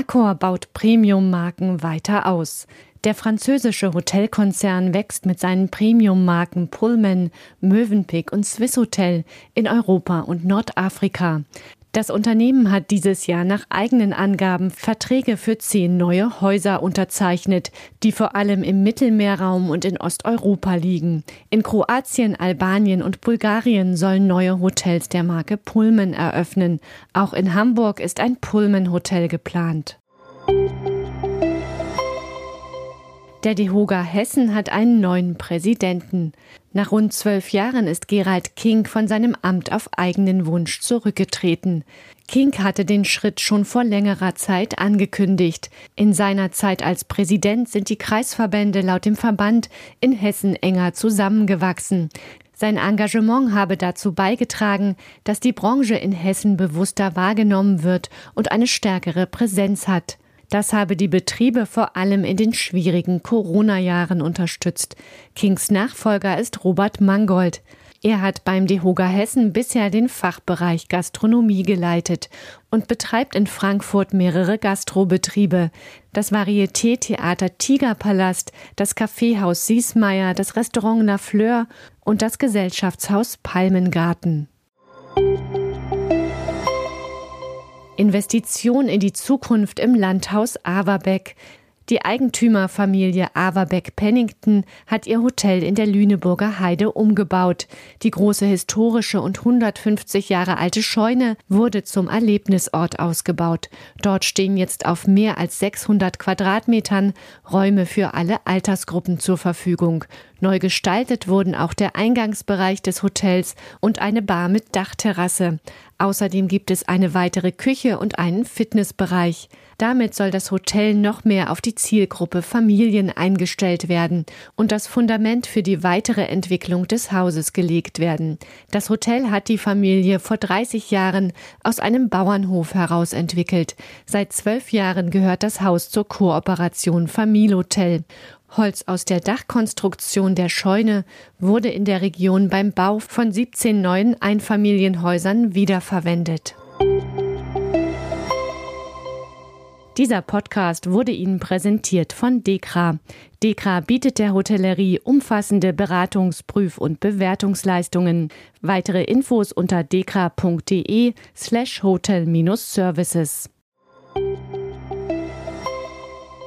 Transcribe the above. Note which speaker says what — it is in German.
Speaker 1: Accor baut Premium-Marken weiter aus. Der französische Hotelkonzern wächst mit seinen Premium-Marken Pullman, Mövenpick und Swisshotel in Europa und Nordafrika. Das Unternehmen hat dieses Jahr nach eigenen Angaben Verträge für zehn neue Häuser unterzeichnet, die vor allem im Mittelmeerraum und in Osteuropa liegen. In Kroatien, Albanien und Bulgarien sollen neue Hotels der Marke Pullman eröffnen. Auch in Hamburg ist ein Pullman-Hotel geplant. Der DEHOGA Hessen hat einen neuen Präsidenten. Nach rund zwölf Jahren ist Gerald King von seinem Amt auf eigenen Wunsch zurückgetreten. King hatte den Schritt schon vor längerer Zeit angekündigt. In seiner Zeit als Präsident sind die Kreisverbände laut dem Verband in Hessen enger zusammengewachsen. Sein Engagement habe dazu beigetragen, dass die Branche in Hessen bewusster wahrgenommen wird und eine stärkere Präsenz hat. Das habe die Betriebe vor allem in den schwierigen Corona-Jahren unterstützt. Kings Nachfolger ist Robert Mangold. Er hat beim DEHOGA Hessen bisher den Fachbereich Gastronomie geleitet und betreibt in Frankfurt mehrere Gastrobetriebe. Das Varieté-Theater Tigerpalast, das Kaffeehaus Siesmeier, das Restaurant La Fleur und das Gesellschaftshaus Palmengarten. Investition in die Zukunft im Landhaus Averbeck. Die Eigentümerfamilie Averbeck-Pennington hat ihr Hotel in der Lüneburger Heide umgebaut. Die große historische und 150 Jahre alte Scheune wurde zum Erlebnisort ausgebaut. Dort stehen jetzt auf mehr als 600 Quadratmetern Räume für alle Altersgruppen zur Verfügung. Neu gestaltet wurden auch der Eingangsbereich des Hotels und eine Bar mit Dachterrasse. Außerdem gibt es eine weitere Küche und einen Fitnessbereich. Damit soll das Hotel noch mehr auf die Zielgruppe Familien eingestellt werden und das Fundament für die weitere Entwicklung des Hauses gelegt werden. Das Hotel hat die Familie vor 30 Jahren aus einem Bauernhof heraus entwickelt. Seit zwölf Jahren gehört das Haus zur Kooperation Familienhotel. Holz aus der Dachkonstruktion der Scheune wurde in der Region beim Bau von 17 neuen Einfamilienhäusern wiederverwendet. Dieser Podcast wurde Ihnen präsentiert von Dekra. Dekra bietet der Hotellerie umfassende Beratungs-, Prüf- und Bewertungsleistungen. Weitere Infos unter dekra.de slash hotel-services.